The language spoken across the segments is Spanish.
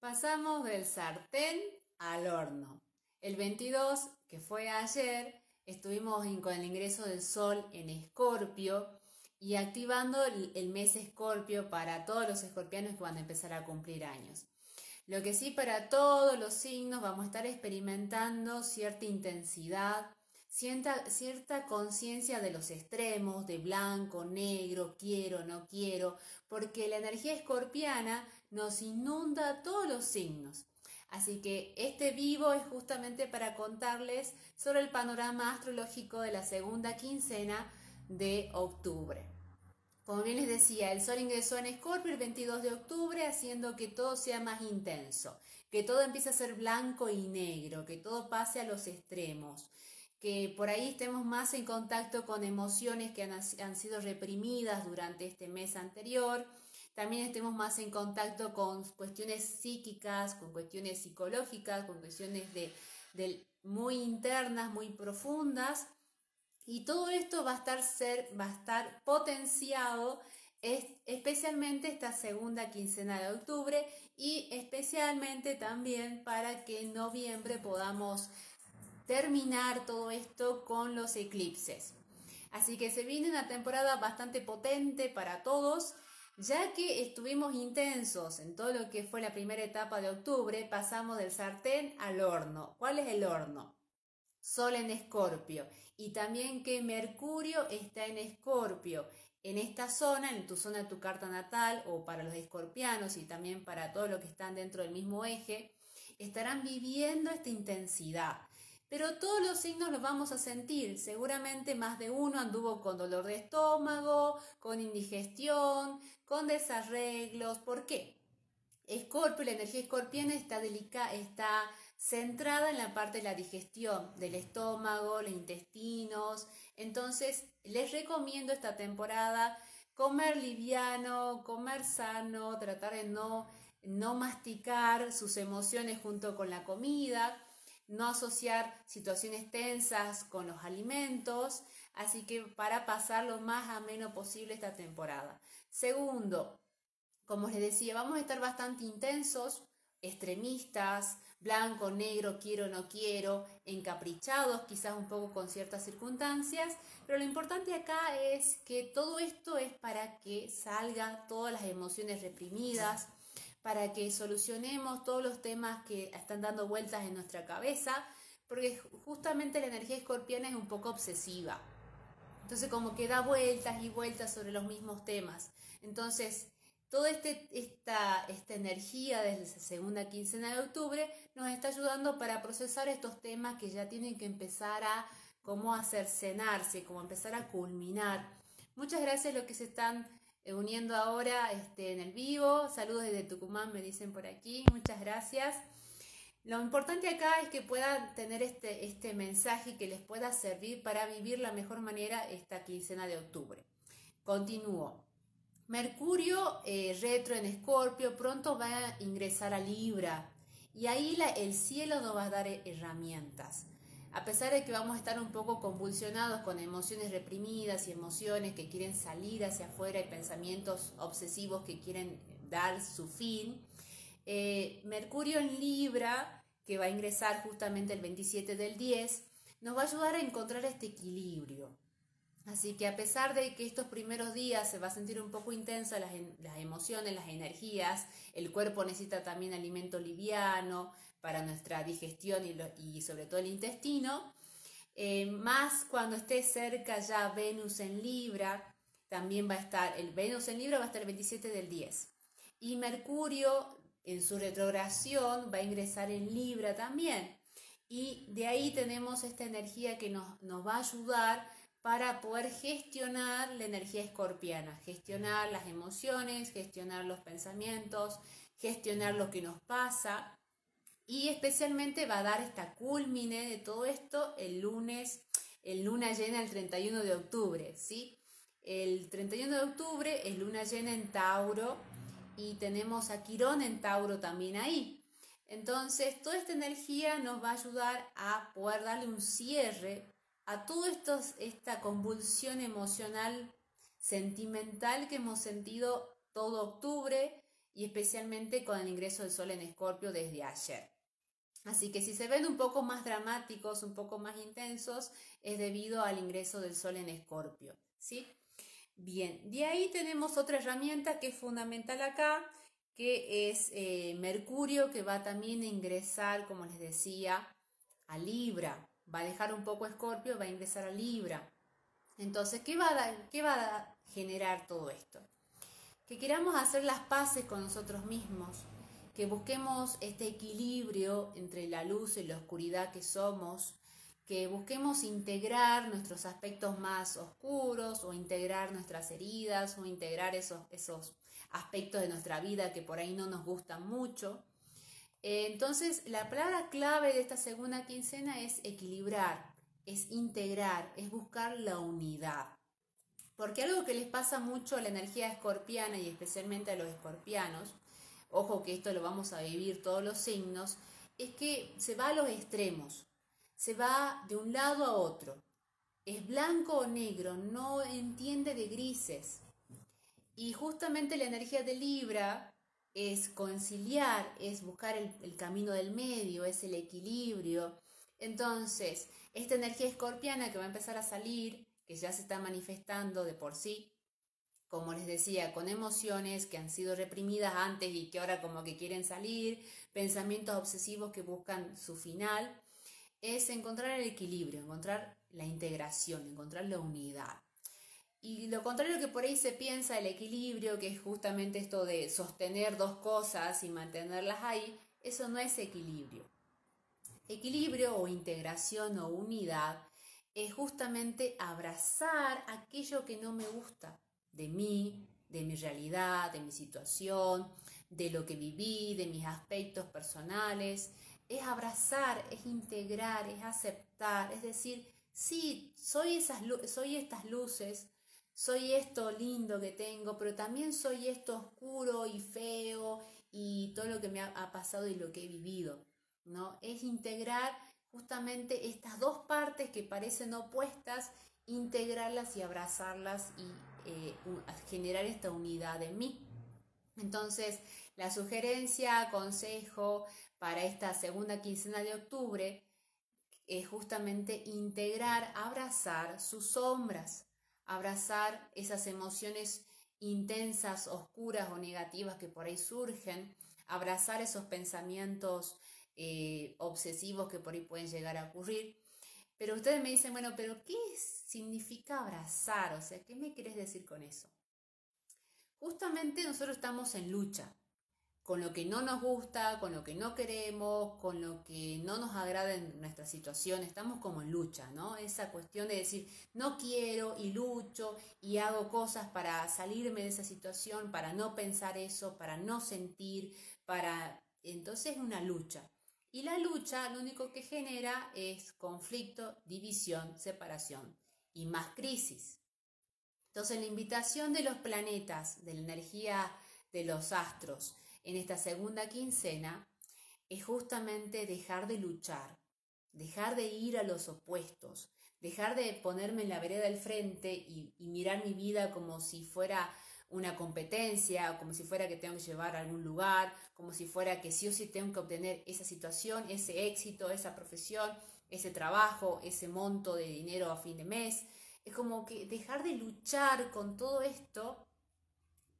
Pasamos del sartén al horno. El 22, que fue ayer, estuvimos con el ingreso del sol en Escorpio y activando el, mes Escorpio para todos los escorpianos que van a empezar a cumplir años. Lo que sí para todos los signos vamos a estar experimentando cierta intensidad, cierta, cierta conciencia de los extremos, de blanco, negro, quiero, no quiero, porque la energía escorpiana nos inunda todos los signos. Así que este vivo es justamente para contarles sobre el panorama astrológico de la segunda quincena de octubre. Como bien les decía, el Sol ingresó en Escorpio el 22 de octubre, haciendo que todo sea más intenso, que todo empiece a ser blanco y negro, que todo pase a los extremos, que por ahí estemos más en contacto con emociones que han, han sido reprimidas durante este mes anterior, también estemos más en contacto con cuestiones psíquicas, con cuestiones psicológicas, con cuestiones de, muy internas, muy profundas. Y todo esto va a estar, ser, va a estar potenciado especialmente esta segunda quincena de octubre y especialmente también para que en noviembre podamos terminar todo esto con los eclipses. Así que se viene una temporada bastante potente para todos. Ya que estuvimos intensos en todo lo que fue la primera etapa de octubre, pasamos del sartén al horno. ¿Cuál es el horno? Sol en Escorpio y también que Mercurio está en Escorpio. En esta zona, en tu zona de tu carta natal o para los escorpianos y también para todos los que están dentro del mismo eje, estarán viviendo esta intensidad. Pero todos los signos los vamos a sentir. Seguramente más de uno anduvo con dolor de estómago, con indigestión, con desarreglos. ¿Por qué? Escorpio, la energía escorpiana está, delicada, está centrada en la parte de la digestión, del estómago, los intestinos. Entonces, les recomiendo esta temporada comer liviano, comer sano, tratar de no, no masticar sus emociones junto con la comida no asociar situaciones tensas con los alimentos, así que para pasar lo más ameno posible esta temporada. Segundo, como les decía, vamos a estar bastante intensos, extremistas, blanco, negro, quiero, no quiero, encaprichados, quizás un poco con ciertas circunstancias, pero lo importante acá es que todo esto es para que salgan todas las emociones reprimidas, para que solucionemos todos los temas que están dando vueltas en nuestra cabeza, porque justamente la energía escorpiana es un poco obsesiva. Entonces como que da vueltas y vueltas sobre los mismos temas. Entonces, toda este, esta, esta energía desde la segunda quincena de octubre nos está ayudando para procesar estos temas que ya tienen que empezar a cómo hacer cenarse, cómo empezar a culminar. Muchas gracias a los que se están uniendo ahora este, en el vivo. Saludos desde Tucumán, me dicen por aquí. Muchas gracias. Lo importante acá es que puedan tener este, este mensaje que les pueda servir para vivir la mejor manera esta quincena de octubre. Continúo. Mercurio eh, retro en Escorpio pronto va a ingresar a Libra y ahí el cielo nos va a dar herramientas a pesar de que vamos a estar un poco convulsionados con emociones reprimidas y emociones que quieren salir hacia afuera y pensamientos obsesivos que quieren dar su fin, eh, Mercurio en Libra, que va a ingresar justamente el 27 del 10, nos va a ayudar a encontrar este equilibrio. Así que a pesar de que estos primeros días se va a sentir un poco intensa las, emociones, las energías, el cuerpo necesita también alimento liviano, para nuestra digestión y, sobre todo el intestino. Eh, más cuando esté cerca ya Venus en Libra, también va a estar, el Venus en Libra va a estar el 27 del 10. Y Mercurio en su retrogradación va a ingresar en Libra también. Y de ahí tenemos esta energía que nos, nos va a ayudar para poder gestionar la energía escorpiana, gestionar las emociones, gestionar los pensamientos, gestionar lo que nos pasa y especialmente va a dar esta culmine de todo esto el lunes, el luna llena el 31 de octubre, ¿sí? El 31 de octubre es luna llena en Tauro y tenemos a Quirón en Tauro también ahí. Entonces, toda esta energía nos va a ayudar a poder darle un cierre a toda esta convulsión emocional, sentimental que hemos sentido todo octubre y especialmente con el ingreso del Sol en Escorpio desde ayer. Así que si se ven un poco más dramáticos, un poco más intensos, es debido al ingreso del Sol en Escorpio, ¿sí? Bien, de ahí tenemos otra herramienta que es fundamental acá, que es eh, Mercurio, que va también a ingresar, como les decía, a Libra. Va a dejar un poco Escorpio, va a ingresar a Libra. Entonces, ¿qué va, a ¿qué va a generar todo esto? Que queramos hacer las paces con nosotros mismos, que busquemos este equilibrio entre la luz y la oscuridad que somos, que busquemos integrar nuestros aspectos más oscuros o integrar nuestras heridas o integrar esos, esos aspectos de nuestra vida que por ahí no nos gustan mucho. Entonces, la palabra clave de esta segunda quincena es equilibrar, es integrar, es buscar la unidad. Porque algo que les pasa mucho a la energía escorpiana y especialmente a los escorpianos, ojo que esto lo vamos a vivir todos los signos, es que se va a los extremos, se va de un lado a otro. Es blanco o negro, no entiende de grises. Y justamente la energía de Libra es conciliar, es buscar el, camino del medio, es el equilibrio. Entonces, esta energía escorpiana que va a empezar a salir, que ya se está manifestando de por sí, como les decía, con emociones que han sido reprimidas antes y que ahora como que quieren salir, pensamientos obsesivos que buscan su final, es encontrar el equilibrio, encontrar la integración, encontrar la unidad. Y lo contrario que por ahí se piensa, el equilibrio, que es justamente esto de sostener dos cosas y mantenerlas ahí, eso no es equilibrio. Equilibrio o integración o unidad es justamente abrazar aquello que no me gusta de mí, de mi realidad, de mi situación, de lo que viví, de mis aspectos personales. Es abrazar, es integrar, es aceptar, es decir, sí, soy, esas, soy estas luces, soy esto lindo que tengo, pero también soy esto oscuro y feo y todo lo que me ha, pasado y lo que he vivido, ¿no? Es integrar justamente estas dos partes que parecen opuestas, integrarlas y abrazarlas y eh, generar esta unidad en mí. Entonces, la sugerencia, consejo para esta segunda quincena de octubre es justamente integrar, abrazar sus sombras, abrazar esas emociones intensas, oscuras o negativas que por ahí surgen, abrazar esos pensamientos eh, obsesivos que por ahí pueden llegar a ocurrir. Pero ustedes me dicen, bueno, pero ¿qué significa abrazar? O sea, ¿qué me quieres decir con eso? Justamente nosotros estamos en lucha con lo que no nos gusta, con lo que no queremos, con lo que no nos agrada en nuestra situación, estamos como en lucha, ¿no? Esa cuestión de decir, no quiero y lucho y hago cosas para salirme de esa situación, para no pensar eso, para no sentir, para... Entonces es una lucha. Y la lucha lo único que genera es conflicto, división, separación y más crisis. Entonces la invitación de los planetas, de la energía de los astros, en esta segunda quincena es justamente dejar de luchar, dejar de ir a los opuestos, dejar de ponerme en la vereda del frente y, mirar mi vida como si fuera una competencia, como si fuera que tengo que llevar a algún lugar, como si fuera que sí o sí tengo que obtener esa situación, ese éxito, esa profesión, ese trabajo, ese monto de dinero a fin de mes. Es como que dejar de luchar con todo esto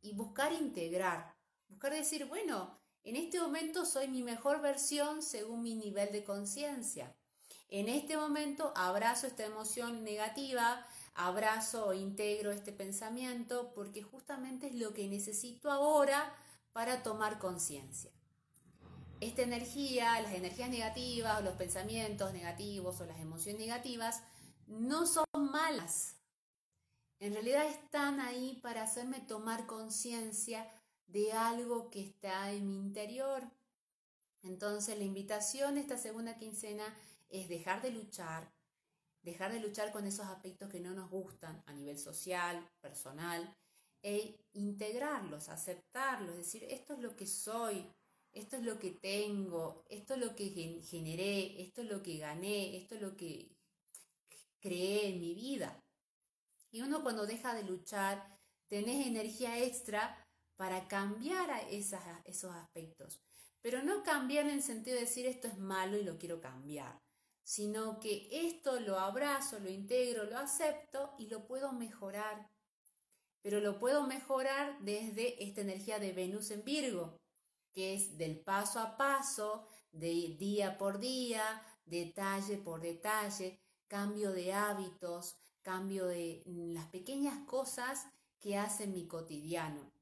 y buscar integrar, Buscar decir, bueno, en este momento soy mi mejor versión según mi nivel de conciencia. En este momento abrazo esta emoción negativa, abrazo o integro este pensamiento porque justamente es lo que necesito ahora para tomar conciencia. Esta energía, las energías negativas, los pensamientos negativos o las emociones negativas no son malas. En realidad están ahí para hacerme tomar conciencia de algo que está en mi interior. Entonces la invitación esta segunda quincena es dejar de luchar, dejar de luchar con esos aspectos que no nos gustan a nivel social, personal, e integrarlos, aceptarlos, decir, esto es lo que soy, esto es lo que tengo, esto es lo que generé, esto es lo que gané, esto es lo que creé en mi vida. Y uno cuando deja de luchar, tenés energía extra para cambiar esos aspectos. Pero no cambiar en el sentido de decir esto es malo y lo quiero cambiar, sino que esto lo abrazo, lo integro, lo acepto y lo puedo mejorar. Pero lo puedo mejorar desde esta energía de Venus en Virgo, que es del paso a paso, de día por día, detalle por detalle, cambio de hábitos, cambio de las pequeñas cosas que hacen mi cotidiano.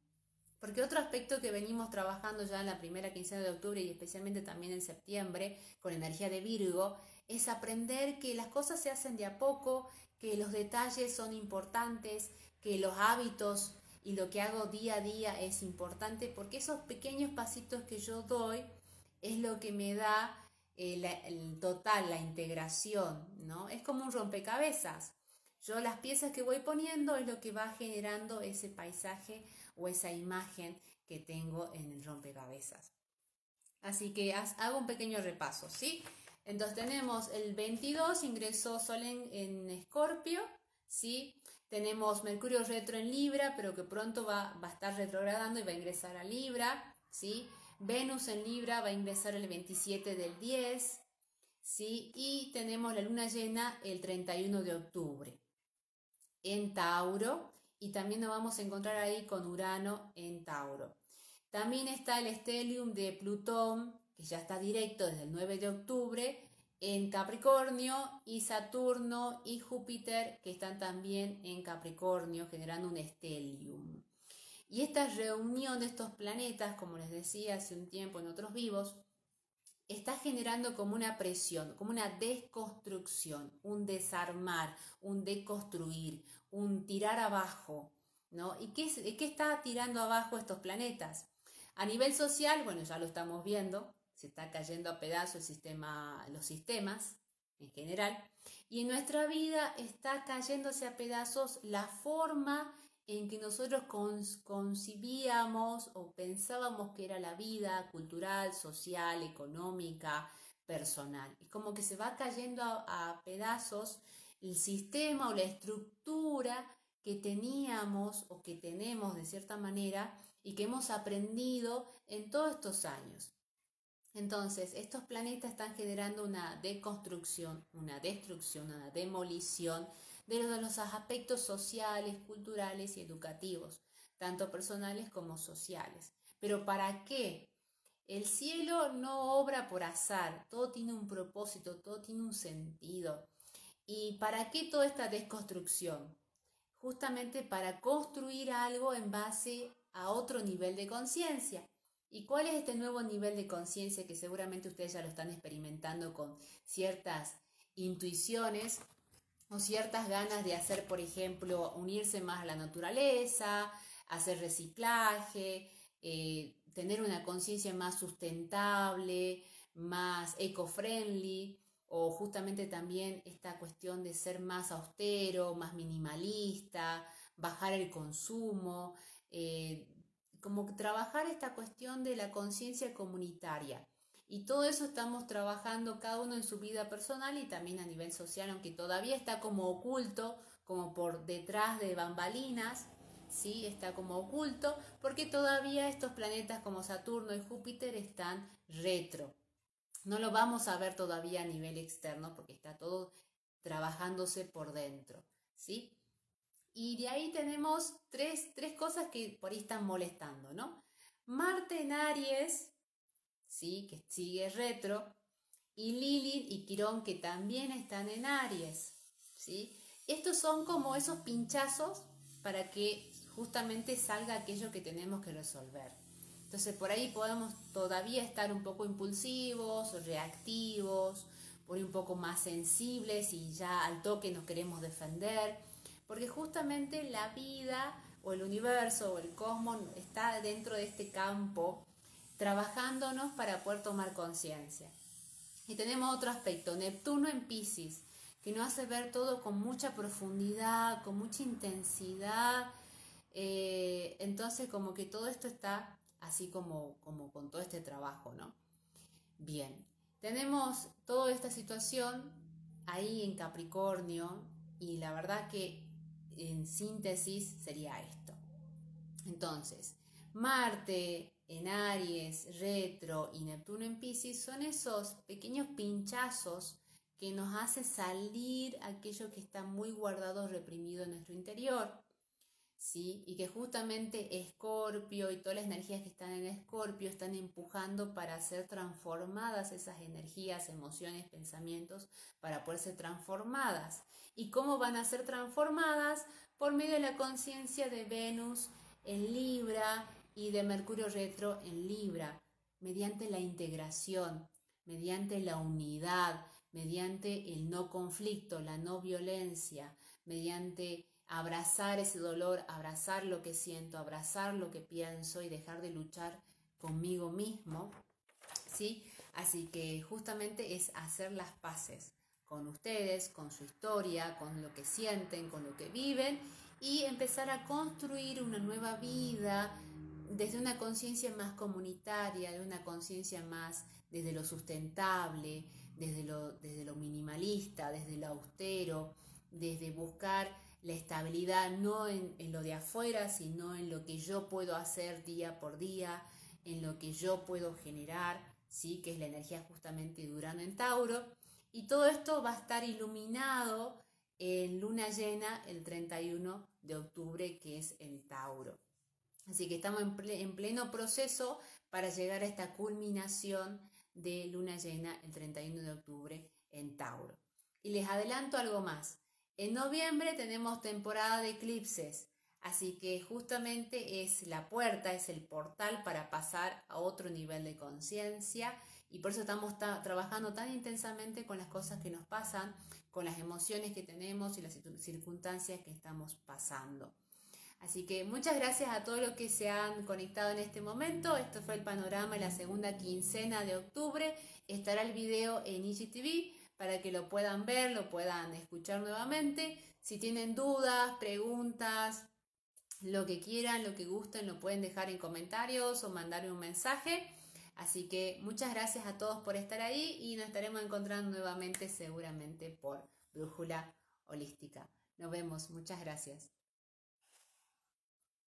Porque otro aspecto que venimos trabajando ya en la primera quincena de octubre y especialmente también en septiembre con energía de Virgo es aprender que las cosas se hacen de a poco, que los detalles son importantes, que los hábitos y lo que hago día a día es importante porque esos pequeños pasitos que yo doy es lo que me da eh, el total, la integración, ¿no? Es como un rompecabezas. Yo las piezas que voy poniendo es lo que va generando ese paisaje o esa imagen que tengo en el rompecabezas. Así que hago un pequeño repaso, ¿sí? Entonces tenemos el 22, ingresó Sol en Escorpio, ¿sí? Tenemos Mercurio retro en Libra, pero que pronto va, va, a estar retrogradando y va a ingresar a Libra, ¿sí? Venus en Libra va a ingresar el 27 del 10, ¿sí? Y tenemos la luna llena el 31 de octubre en Tauro y también nos vamos a encontrar ahí con Urano en Tauro. También está el estelium de Plutón, que ya está directo desde el 9 de octubre, en Capricornio, y Saturno y Júpiter, que están también en Capricornio, generando un estelium. Y esta reunión de estos planetas, como les decía hace un tiempo en otros vivos, está generando como una presión, como una desconstrucción, un desarmar, un deconstruir, un tirar abajo, ¿no? ¿Y qué, qué está tirando abajo estos planetas? A nivel social, bueno, ya lo estamos viendo, se está cayendo a pedazos el sistema, los sistemas en general, y en nuestra vida está cayéndose a pedazos la forma en que nosotros concibíamos o pensábamos que era la vida cultural, social, económica, personal. Es como que se va cayendo a, pedazos el sistema o la estructura que teníamos o que tenemos de cierta manera y que hemos aprendido en todos estos años. Entonces, estos planetas están generando una deconstrucción, una destrucción, una demolición de los aspectos sociales, culturales y educativos, tanto personales como sociales. Pero ¿para qué? El cielo no obra por azar, todo tiene un propósito, todo tiene un sentido. ¿Y para qué toda esta desconstrucción? Justamente para construir algo en base a otro nivel de conciencia. ¿Y cuál es este nuevo nivel de conciencia que seguramente ustedes ya lo están experimentando con ciertas intuiciones o ciertas ganas de hacer, por ejemplo, unirse más a la naturaleza, hacer reciclaje, eh, tener una conciencia más sustentable, más eco-friendly, o justamente también esta cuestión de ser más austero, más minimalista, bajar el consumo, eh, como trabajar esta cuestión de la conciencia comunitaria. Y todo eso estamos trabajando cada uno en su vida personal y también a nivel social, aunque todavía está como oculto, como por detrás de bambalinas, ¿sí? Está como oculto, porque todavía estos planetas como Saturno y Júpiter están retro. No lo vamos a ver todavía a nivel externo porque está todo trabajándose por dentro, ¿sí? Y de ahí tenemos tres, tres cosas que por ahí están molestando, ¿no? Marte en Aries, ¿sí? que sigue retro, y Lilith y Quirón que también están en Aries. ¿sí? Estos son como esos pinchazos para que justamente salga aquello que tenemos que resolver. Entonces por ahí podemos todavía estar un poco impulsivos, reactivos, por ahí un poco más sensibles y ya al toque nos queremos defender, porque justamente la vida o el universo o el cosmos está dentro de este campo trabajándonos para poder tomar conciencia. Y tenemos otro aspecto, Neptuno en Pisces, que nos hace ver todo con mucha profundidad, con mucha intensidad. Eh, entonces, como que todo esto está así como, como con todo este trabajo, ¿no? Bien, tenemos toda esta situación ahí en Capricornio y la verdad que en síntesis sería esto. Entonces, Marte en Aries, retro y Neptuno en Pisces son esos pequeños pinchazos que nos hace salir aquello que está muy guardado, reprimido en nuestro interior. ¿Sí? Y que justamente Escorpio y todas las energías que están en Escorpio están empujando para ser transformadas esas energías, emociones, pensamientos, para poder ser transformadas. ¿Y cómo van a ser transformadas? Por medio de la conciencia de Venus en Libra y de Mercurio retro en Libra, mediante la integración, mediante la unidad, mediante el no conflicto, la no violencia, mediante abrazar ese dolor, abrazar lo que siento, abrazar lo que pienso y dejar de luchar conmigo mismo, ¿sí? Así que justamente es hacer las paces con ustedes, con su historia, con lo que sienten, con lo que viven y empezar a construir una nueva vida desde una conciencia más comunitaria, de una conciencia más desde lo sustentable, desde lo, desde lo minimalista, desde lo austero, desde buscar la estabilidad no en, lo de afuera, sino en lo que yo puedo hacer día por día, en lo que yo puedo generar, ¿sí? que es la energía justamente durando en Tauro. Y todo esto va a estar iluminado en luna llena el 31 de octubre, que es en Tauro. Así que estamos en, pleno proceso para llegar a esta culminación de luna llena el 31 de octubre en Tauro. Y les adelanto algo más. En noviembre tenemos temporada de eclipses, así que justamente es la puerta, es el portal para pasar a otro nivel de conciencia y por eso estamos trabajando tan intensamente con las cosas que nos pasan, con las emociones que tenemos y las circunstancias que estamos pasando. Así que muchas gracias a todos los que se han conectado en este momento. Esto fue el panorama de la segunda quincena de octubre. Estará el video en IGTV para que lo puedan ver, lo puedan escuchar nuevamente. Si tienen dudas, preguntas, lo que quieran, lo que gusten, lo pueden dejar en comentarios o mandarme un mensaje. Así que muchas gracias a todos por estar ahí y nos estaremos encontrando nuevamente seguramente por Brújula Holística. Nos vemos, muchas gracias.